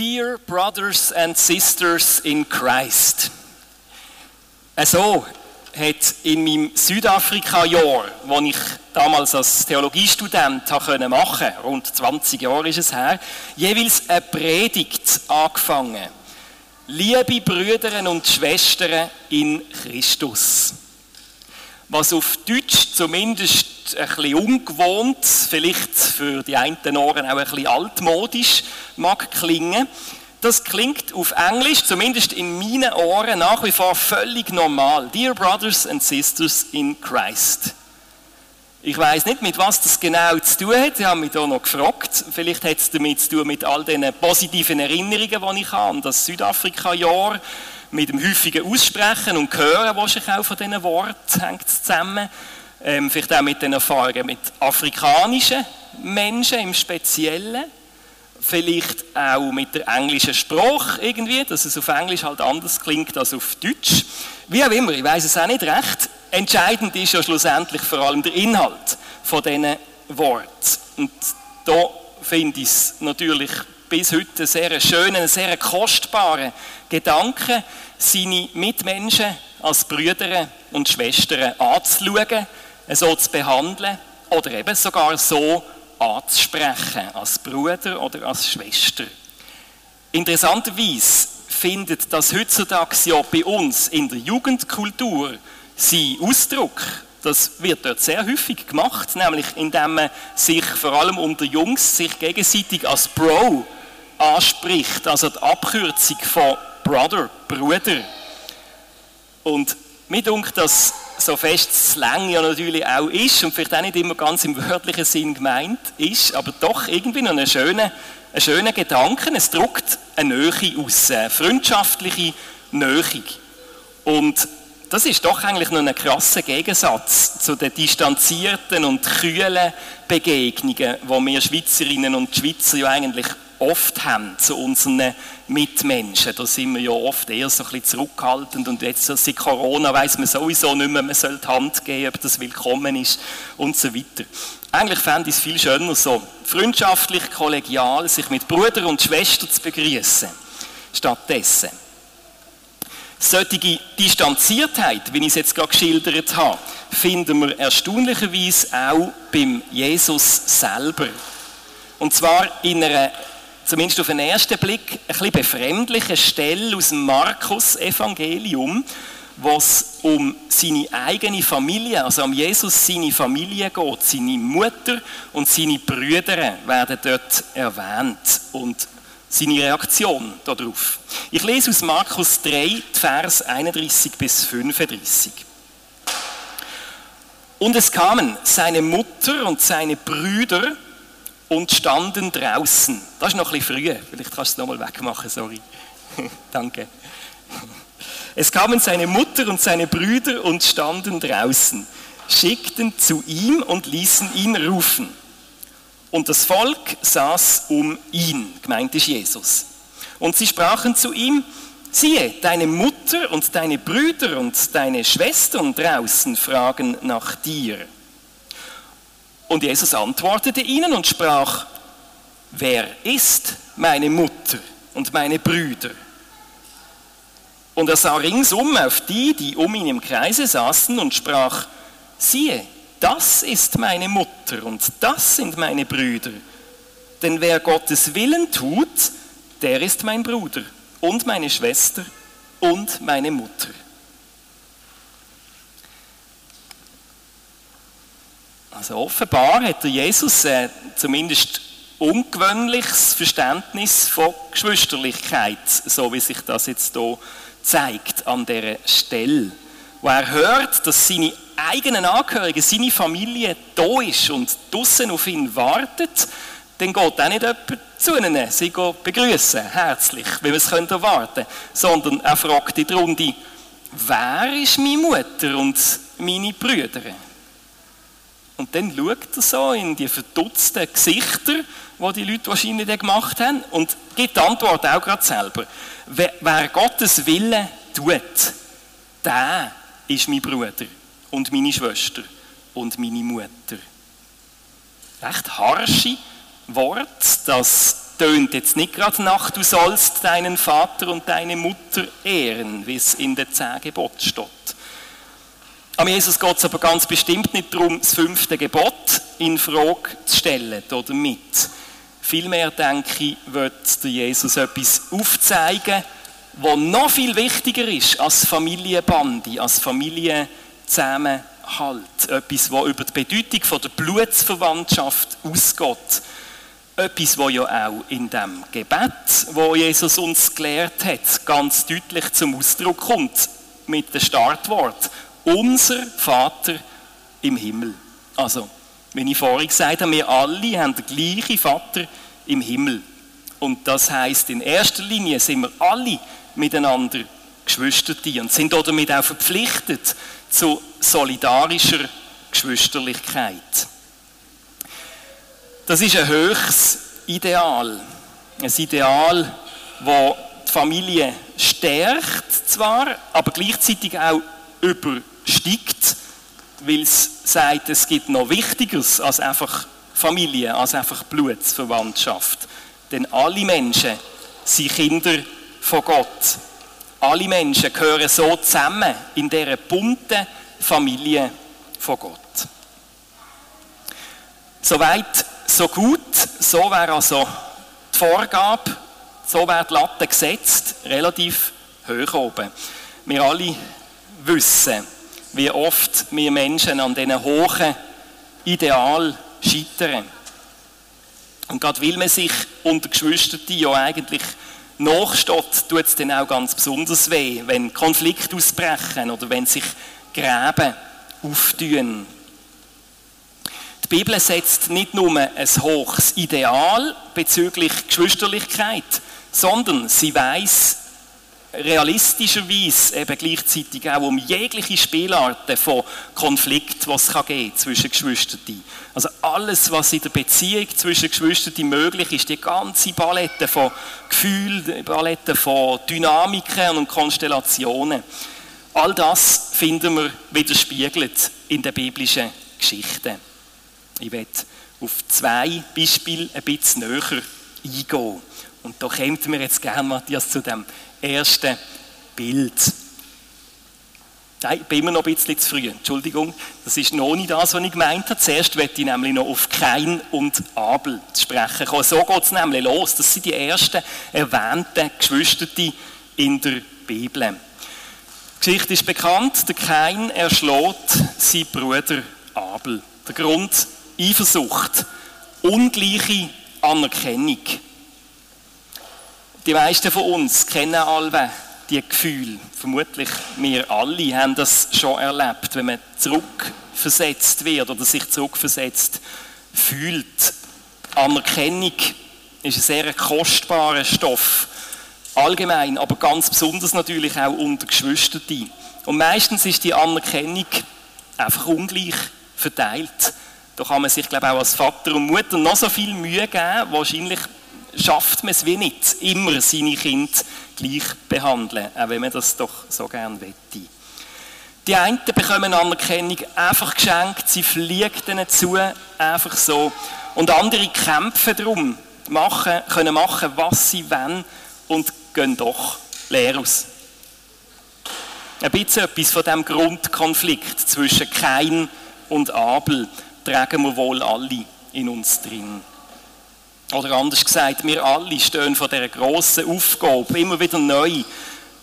Dear Brothers and Sisters in Christ. So hat in meinem Südafrika-Jahr, das ich damals als Theologiestudent machen konnte, rund 20 Jahre ist es her, jeweils eine Predigt angefangen. Liebe Brüder und Schwestern in Christus. Was auf Deutsch zumindest ein bisschen ungewohnt, vielleicht für die einen Ohren auch ein bisschen altmodisch mag klingen, das klingt auf Englisch, zumindest in meinen Ohren, nach wie vor völlig normal. Dear Brothers and Sisters in Christ. Ich weiß nicht, mit was das genau zu tun hat. Sie haben mich da noch gefragt. Vielleicht hat es damit zu tun mit all den positiven Erinnerungen, die ich habe an das Südafrika-Jahr, mit dem häufigen Aussprechen und Hören, was ich auch von diesen Worten hängt zusammen. Ähm, vielleicht auch mit den Erfahrungen mit afrikanischen Menschen im Speziellen vielleicht auch mit der englischen Sprache irgendwie, dass es auf Englisch halt anders klingt als auf Deutsch. Wie auch immer, ich weiß es auch nicht recht. Entscheidend ist ja schlussendlich vor allem der Inhalt von diesen Worten. Und da finde ich es natürlich bis heute einen sehr schönen, sehr kostbaren Gedanken, seine Mitmenschen als Brüder und Schwestern anzuschauen, so zu behandeln oder eben sogar so anzusprechen, als Bruder oder als Schwester. Interessanterweise findet das heutzutage ja bei uns in der Jugendkultur seinen Ausdruck. Das wird dort sehr häufig gemacht, nämlich indem man sich vor allem unter Jungs sich gegenseitig als Bro anspricht, also die Abkürzung von Brother, Bruder. Und mir denkt, dass so fest Slang ja natürlich auch ist und vielleicht auch nicht immer ganz im wörtlichen Sinn gemeint ist, aber doch irgendwie noch einen schönen, einen schönen Gedanken. Es drückt eine Nähe aus, eine freundschaftliche Nähe. Und das ist doch eigentlich noch ein krasser Gegensatz zu den distanzierten und kühlen Begegnungen, die wir Schweizerinnen und Schweizer ja eigentlich oft haben zu unseren Mitmenschen. Da sind wir ja oft eher so ein bisschen zurückhaltend und jetzt seit Corona weiß man sowieso nicht mehr, man soll die Hand geben, ob das willkommen ist und so weiter. Eigentlich fände ich es viel schöner so, freundschaftlich, kollegial, sich mit Bruder und Schwester zu begrüßen. Stattdessen. Solche Distanziertheit, wie ich es jetzt gerade geschildert habe, finden wir erstaunlicherweise auch beim Jesus selber. Und zwar in einer zumindest auf den ersten Blick, ein bisschen befremdliche Stelle aus dem Markus-Evangelium, wo es um seine eigene Familie, also um Jesus seine Familie geht. Seine Mutter und seine Brüder werden dort erwähnt und seine Reaktion darauf. Ich lese aus Markus 3, Vers 31 bis 35. Und es kamen seine Mutter und seine Brüder und standen draußen. Das ist noch ein bisschen früh. Vielleicht kannst du es nochmal wegmachen, sorry. Danke. Es kamen seine Mutter und seine Brüder und standen draußen, schickten zu ihm und ließen ihn rufen. Und das Volk saß um ihn, gemeint ist Jesus. Und sie sprachen zu ihm, siehe, deine Mutter und deine Brüder und deine Schwestern draußen fragen nach dir. Und Jesus antwortete ihnen und sprach, wer ist meine Mutter und meine Brüder? Und er sah ringsum auf die, die um ihn im Kreise saßen und sprach, siehe, das ist meine Mutter und das sind meine Brüder. Denn wer Gottes Willen tut, der ist mein Bruder und meine Schwester und meine Mutter. Also offenbar hat der Jesus äh, zumindest ungewöhnliches Verständnis von Geschwisterlichkeit, so wie sich das jetzt hier zeigt an der Stelle. Wo er hört, dass seine eigenen Angehörigen, seine Familie da ist und draussen auf ihn wartet, dann geht auch nicht jemand zu ihnen, sie begrüßen, herzlich, wie wir es erwarten können, sondern er fragt in der Runde, wer ist meine Mutter und meine Brüder? Und dann schaut er so in die verdutzten Gesichter, die die Leute wahrscheinlich gemacht haben, und gibt die Antwort auch gerade selber. Wer Gottes Wille tut, der ist mein Bruder und meine Schwester und meine Mutter. Recht harsche Wort, das tönt jetzt nicht gerade nach, du sollst deinen Vater und deine Mutter ehren, wie es in der zehn Gebot steht. Am Jesus geht es aber ganz bestimmt nicht darum, das fünfte Gebot in Frage zu stellen oder mit. Vielmehr, denke ich, wird Jesus etwas aufzeigen, was noch viel wichtiger ist als Familienbande, als Familienzusammenhalt. Etwas, was über die Bedeutung der Blutsverwandtschaft ausgeht. Etwas, was ja auch in dem Gebet, wo Jesus uns gelehrt hat, ganz deutlich zum Ausdruck kommt, mit dem Startwort unser Vater im Himmel. Also, wenn ich vorhin gesagt habe, wir alle haben den gleichen Vater im Himmel. Und das heißt, in erster Linie sind wir alle miteinander Geschwisterte und sind damit auch verpflichtet zu solidarischer Geschwisterlichkeit. Das ist ein höchstes Ideal. Ein Ideal, das die Familie stärkt zwar, aber gleichzeitig auch über steigt, weil es sagt, es gibt noch Wichtigeres als einfach Familie, als einfach Blutsverwandtschaft. Denn alle Menschen sind Kinder von Gott. Alle Menschen gehören so zusammen in dieser bunten Familie von Gott. Soweit, so gut, so wäre also die Vorgabe, so wäre die Latte gesetzt, relativ hoch oben. Wir alle wissen, wie oft wir Menschen an diesen hohen Ideal scheitern. Und gerade weil man sich unter Geschwistern ja eigentlich nachsteht, tut es dann auch ganz besonders weh, wenn Konflikte ausbrechen oder wenn sich Gräben auftun. Die Bibel setzt nicht nur ein hohes Ideal bezüglich Geschwisterlichkeit, sondern sie weiß realistischerweise eben gleichzeitig auch um jegliche Spielarten von Konflikt, was es geben zwischen Geschwistern. Also alles, was in der Beziehung zwischen Geschwistern möglich ist, die ganze Palette von Gefühlen, Palette von Dynamiken und Konstellationen, all das finden wir widerspiegelt in der biblischen Geschichte. Ich werde auf zwei Beispiele ein bisschen näher eingehen. Und da kommt mir jetzt gerne, Matthias, zu dem ersten Bild. Nein, ich bin immer noch ein bisschen zu früh. Entschuldigung, das ist noch nicht das, was ich gemeint habe. Zuerst werde ich nämlich noch auf Kain und Abel sprechen kommen. So geht es nämlich los. Das sind die ersten erwähnten Geschwister in der Bibel. Die Geschichte ist bekannt. Der Kain erschlägt seinen Bruder Abel. Der Grund Eifersucht, ungleiche Anerkennung. Die meisten von uns kennen alle die Gefühle. Vermutlich wir alle haben das schon erlebt, wenn man zurückversetzt wird oder sich zurückversetzt fühlt. Anerkennung ist ein sehr kostbarer Stoff. Allgemein, aber ganz besonders natürlich auch unter Geschwistern. Und meistens ist die Anerkennung einfach ungleich verteilt. Da kann man sich, glaube ich, auch als Vater und Mutter noch so viel Mühe geben, wahrscheinlich schafft man es wie nicht, immer seine Kinder gleich behandeln, auch wenn man das doch so gerne wette. Die einen bekommen Anerkennung einfach geschenkt, sie fliegt ihnen zu, einfach so. Und andere kämpfen darum, machen, können machen, was sie wollen und gehen doch leer aus. Ein bisschen etwas von dem Grundkonflikt zwischen Kain und Abel tragen wir wohl alle in uns drin. Oder anders gesagt, wir alle stehen vor dieser grossen Aufgabe, immer wieder neu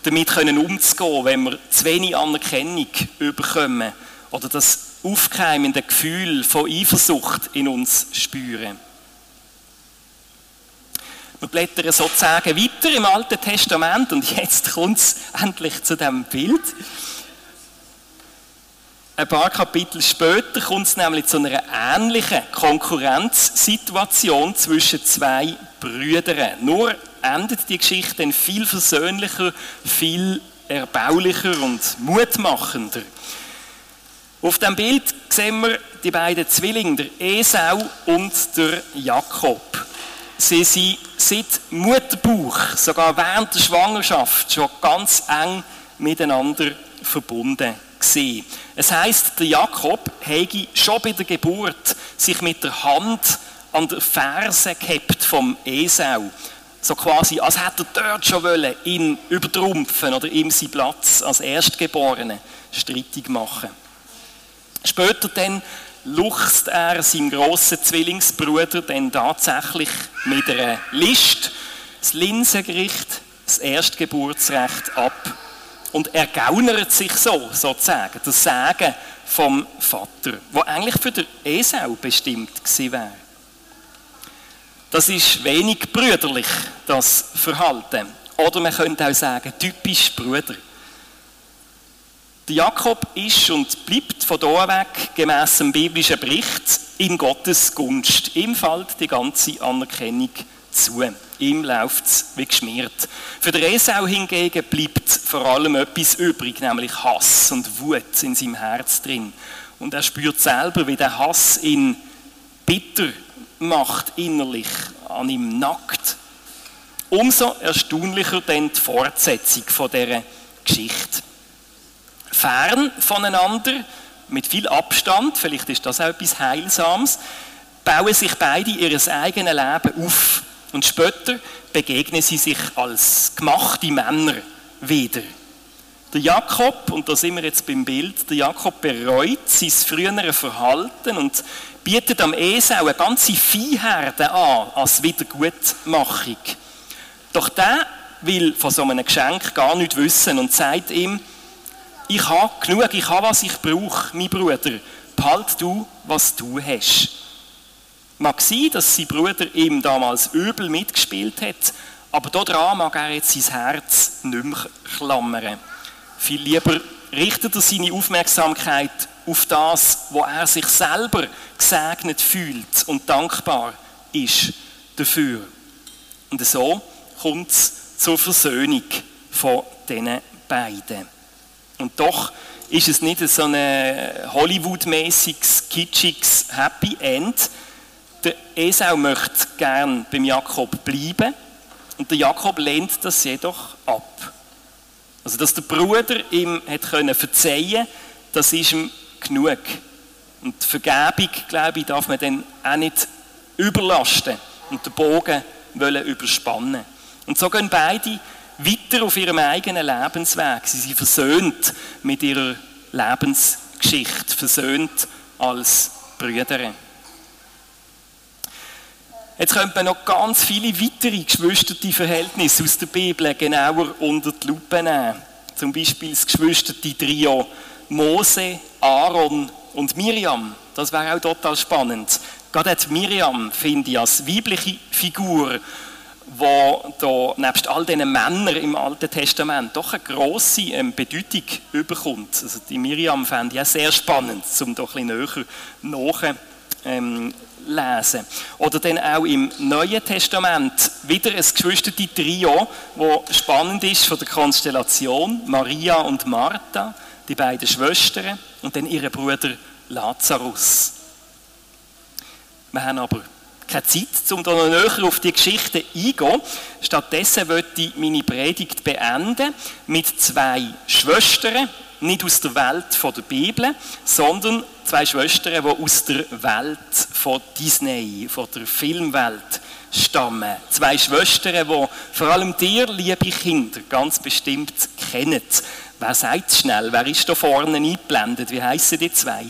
damit können umzugehen, wenn wir zu wenig Anerkennung bekommen oder das aufkeimende Gefühl von Eifersucht in uns spüren. Wir blättern sozusagen weiter im Alten Testament und jetzt kommt es endlich zu dem Bild ein paar Kapitel später kommt es nämlich zu einer ähnlichen Konkurrenzsituation zwischen zwei Brüdern. Nur endet die Geschichte dann viel versöhnlicher, viel erbaulicher und mutmachender. Auf dem Bild sehen wir die beiden Zwillinge, der Esau und der Jakob. Sie sind seit Mutterbauch, sogar während der Schwangerschaft, schon ganz eng miteinander verbunden gesehen. Es heißt, der Jakob hätte schon bei der Geburt sich mit der Hand an der Ferse gehabt vom Esau. So quasi, als hätte er dort schon wollen, ihn übertrumpfen oder ihm seinen Platz als Erstgeborene strittig machen. Später dann luchst er seinem grossen Zwillingsbruder dann tatsächlich mit einer List das Linsengericht, das Erstgeburtsrecht ab. Und er gaunert sich so, sozusagen, das Sagen vom Vater, wo eigentlich für den Esau bestimmt gewesen wäre. Das ist wenig brüderlich, das Verhalten. Oder man könnte auch sagen, typisch Brüder. Der Jakob ist und bleibt von da weg, gemäss dem biblischen Bericht, in Gottes Gunst. Ihm fällt die ganze Anerkennung zu. Ihm läuft es wie geschmiert. Für den Esau hingegen bleibt vor allem etwas übrig, nämlich Hass und Wut in seinem Herz drin. Und er spürt selber, wie der Hass ihn bitter macht, innerlich, an ihm nackt. Umso erstaunlicher dann die Fortsetzung von dieser Geschichte fern voneinander, mit viel Abstand, vielleicht ist das auch etwas Heilsames, bauen sich beide ihr eigenes Leben auf. Und später begegnen sie sich als gemachte Männer wieder. Der Jakob, und da sind wir jetzt beim Bild, der Jakob bereut sein frühere Verhalten und bietet am Esau eine ganze Viehherde an als Wiedergutmachung. Doch der will von so einem Geschenk gar nicht wissen und sagt ihm, ich habe genug, ich habe, was ich brauche, mein Bruder. Behalt du, was du hast. Mag sein, dass sein Bruder ihm damals übel mitgespielt hat, aber daran mag er jetzt sein Herz nicht mehr klammern. Viel lieber richtet er seine Aufmerksamkeit auf das, wo er sich selber gesegnet fühlt und dankbar ist dafür. Und so kommt es zur Versöhnung von diesen beiden. Und doch ist es nicht so ein Hollywood-mäßiges, kitschiges Happy End. Der Esau möchte gern beim Jakob bleiben und der Jakob lehnt das jedoch ab. Also, dass der Bruder ihm hat können verzeihen, das ist ihm genug. Und Vergebung, glaube ich, darf man dann auch nicht überlasten und den Bogen wollen überspannen. Und so gehen beide weiter auf ihrem eigenen Lebensweg. Sie sind versöhnt mit ihrer Lebensgeschichte, versöhnt als Brüder. Jetzt könnte man noch ganz viele weitere geschwisterte Verhältnisse aus der Bibel genauer unter die Lupe nehmen. Zum Beispiel das geschwisterte Trio Mose, Aaron und Miriam. Das wäre auch total spannend. Gerade Miriam finde ich als weibliche Figur wo da nebst all diesen Männern im Alten Testament doch eine grosse ähm, Bedeutung überkommt. Also die Miriam fände ich auch sehr spannend, um da ein bisschen näher ähm, lesen. Oder dann auch im Neuen Testament wieder ein geschwisterte Trio, wo spannend ist von der Konstellation Maria und Martha, die beiden Schwestern und dann ihre Bruder Lazarus. Wir haben aber keine Zeit, um da noch näher auf die Geschichte einzugehen. Stattdessen möchte ich meine Predigt beenden mit zwei Schwestern, nicht aus der Welt der Bibel, sondern zwei Schwestern, die aus der Welt von Disney, von der Filmwelt stammen. Zwei Schwestern, die vor allem dir, liebe Kinder, ganz bestimmt kennen. Wer sagt schnell? Wer ist da vorne eingeblendet? Wie heißen die zwei?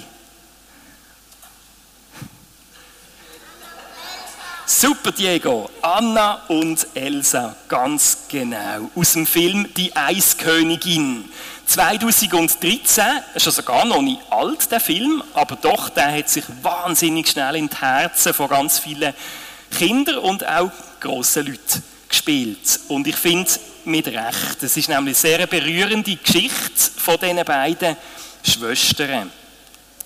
Super, Diego. Anna und Elsa, ganz genau. Aus dem Film Die Eiskönigin. 2013, ist also gar noch nicht alt, der Film, aber doch, der hat sich wahnsinnig schnell in die Herzen von ganz vielen Kindern und auch grossen Leuten gespielt. Und ich finde, mit Recht. Es ist nämlich eine sehr berührende Geschichte von diesen beiden Schwestern.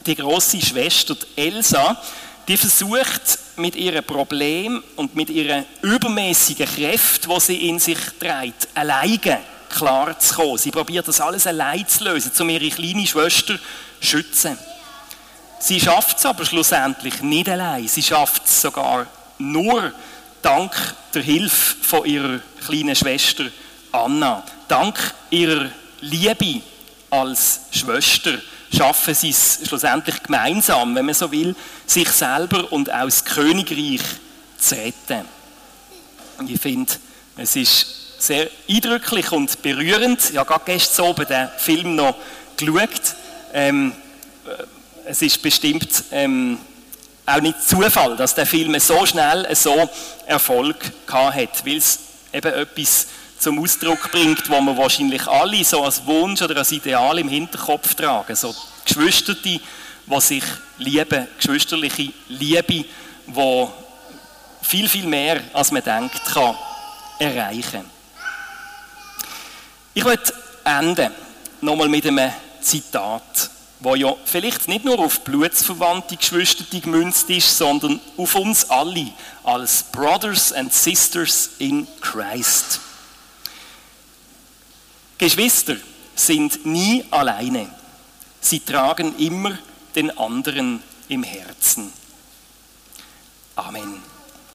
Die große Schwester die Elsa, die versucht mit ihrem Problem und mit ihren übermäßigen Kräften, die sie in sich trägt, alleine klar zu kommen. Sie probiert das alles allein zu lösen, um ihre kleine Schwester zu schützen. Sie schafft es aber schlussendlich nicht allein. Sie schafft es sogar nur dank der Hilfe von ihrer kleinen Schwester Anna. Dank ihrer Liebe als Schwester schaffen sie es schlussendlich gemeinsam, wenn man so will, sich selber und auch das Königreich zu retten. Und ich finde, es ist sehr eindrücklich und berührend. Ich habe gerade gestern oben den Film noch geschaut. Ähm, es ist bestimmt ähm, auch nicht Zufall, dass der Film so schnell so Erfolg hat, weil es eben etwas zum Ausdruck bringt, wo wir wahrscheinlich alle so als Wunsch oder als Ideal im Hinterkopf tragen. So Geschwister, die sich lieben, geschwisterliche Liebe, die viel, viel mehr, als man denkt, kann erreichen. Ich möchte enden nochmal mit einem Zitat, wo ja vielleicht nicht nur auf blutsverwandte Geschwister gemünzt ist, sondern auf uns alle als Brothers and Sisters in Christ. Geschwister sind nie alleine. Sie tragen immer den anderen im Herzen. Amen.